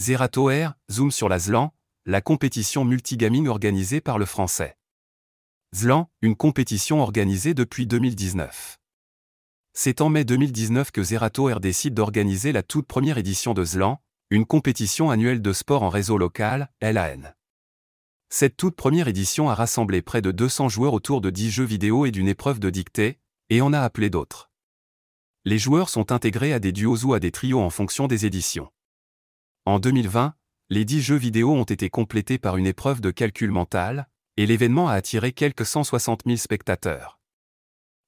Zerato Air, zoom sur la ZLAN, la compétition multigaming organisée par le français. ZLAN, une compétition organisée depuis 2019. C'est en mai 2019 que Zerato Air décide d'organiser la toute première édition de ZLAN, une compétition annuelle de sport en réseau local, LAN. Cette toute première édition a rassemblé près de 200 joueurs autour de 10 jeux vidéo et d'une épreuve de dictée, et en a appelé d'autres. Les joueurs sont intégrés à des duos ou à des trios en fonction des éditions. En 2020, les 10 jeux vidéo ont été complétés par une épreuve de calcul mental, et l'événement a attiré quelques 160 000 spectateurs.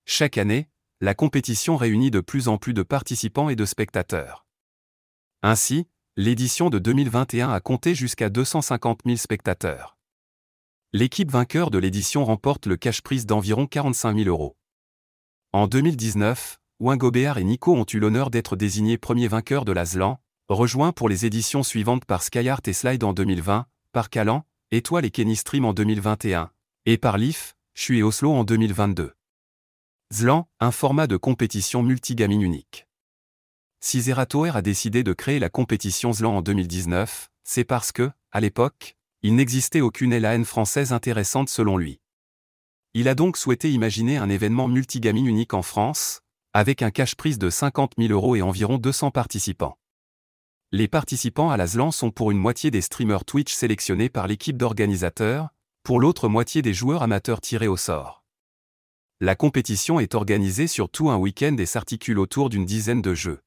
Chaque année, la compétition réunit de plus en plus de participants et de spectateurs. Ainsi, l'édition de 2021 a compté jusqu'à 250 000 spectateurs. L'équipe vainqueur de l'édition remporte le cash-prise d'environ 45 000 euros. En 2019, Wingobert et Nico ont eu l'honneur d'être désignés premiers vainqueurs de l'Aslan, rejoints pour les éditions suivantes par Skyart et Slide en 2020, par Calan, Étoile et Kenny Stream en 2021, et par Leaf, Chui et Oslo en 2022. Zlan, un format de compétition multigaming unique. Si Zeratoer a décidé de créer la compétition Zlan en 2019, c'est parce que, à l'époque, il n'existait aucune LAN française intéressante selon lui. Il a donc souhaité imaginer un événement multigaming unique en France, avec un cash-prise de 50 000 euros et environ 200 participants. Les participants à la ZLAN sont pour une moitié des streamers Twitch sélectionnés par l'équipe d'organisateurs, pour l'autre moitié des joueurs amateurs tirés au sort. La compétition est organisée sur tout un week-end et s'articule autour d'une dizaine de jeux.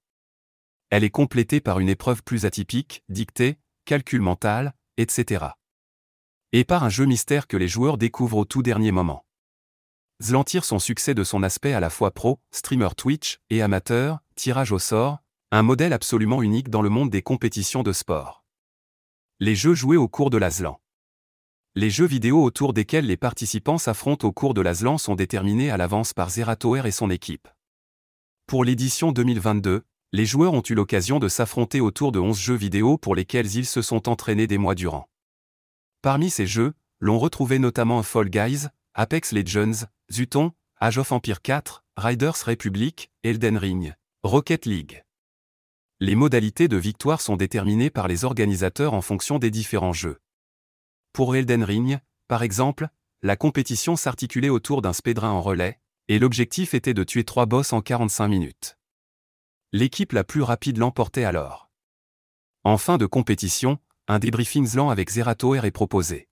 Elle est complétée par une épreuve plus atypique, dictée, calcul mental, etc. Et par un jeu mystère que les joueurs découvrent au tout dernier moment. Zlan tire son succès de son aspect à la fois pro, streamer Twitch, et amateur, tirage au sort, un modèle absolument unique dans le monde des compétitions de sport. Les jeux joués au cours de l'Azlan. Les jeux vidéo autour desquels les participants s'affrontent au cours de l'Azlan sont déterminés à l'avance par Zeratoer et son équipe. Pour l'édition 2022, les joueurs ont eu l'occasion de s'affronter autour de 11 jeux vidéo pour lesquels ils se sont entraînés des mois durant. Parmi ces jeux, l'on retrouvait notamment Fall Guys, Apex Legends, Zuton, Age of Empire 4, Riders Republic, Elden Ring, Rocket League. Les modalités de victoire sont déterminées par les organisateurs en fonction des différents jeux. Pour Elden Ring, par exemple, la compétition s'articulait autour d'un speedrun en relais, et l'objectif était de tuer trois boss en 45 minutes. L'équipe la plus rapide l'emportait alors. En fin de compétition, un débriefing lent avec Zeratoer est proposé.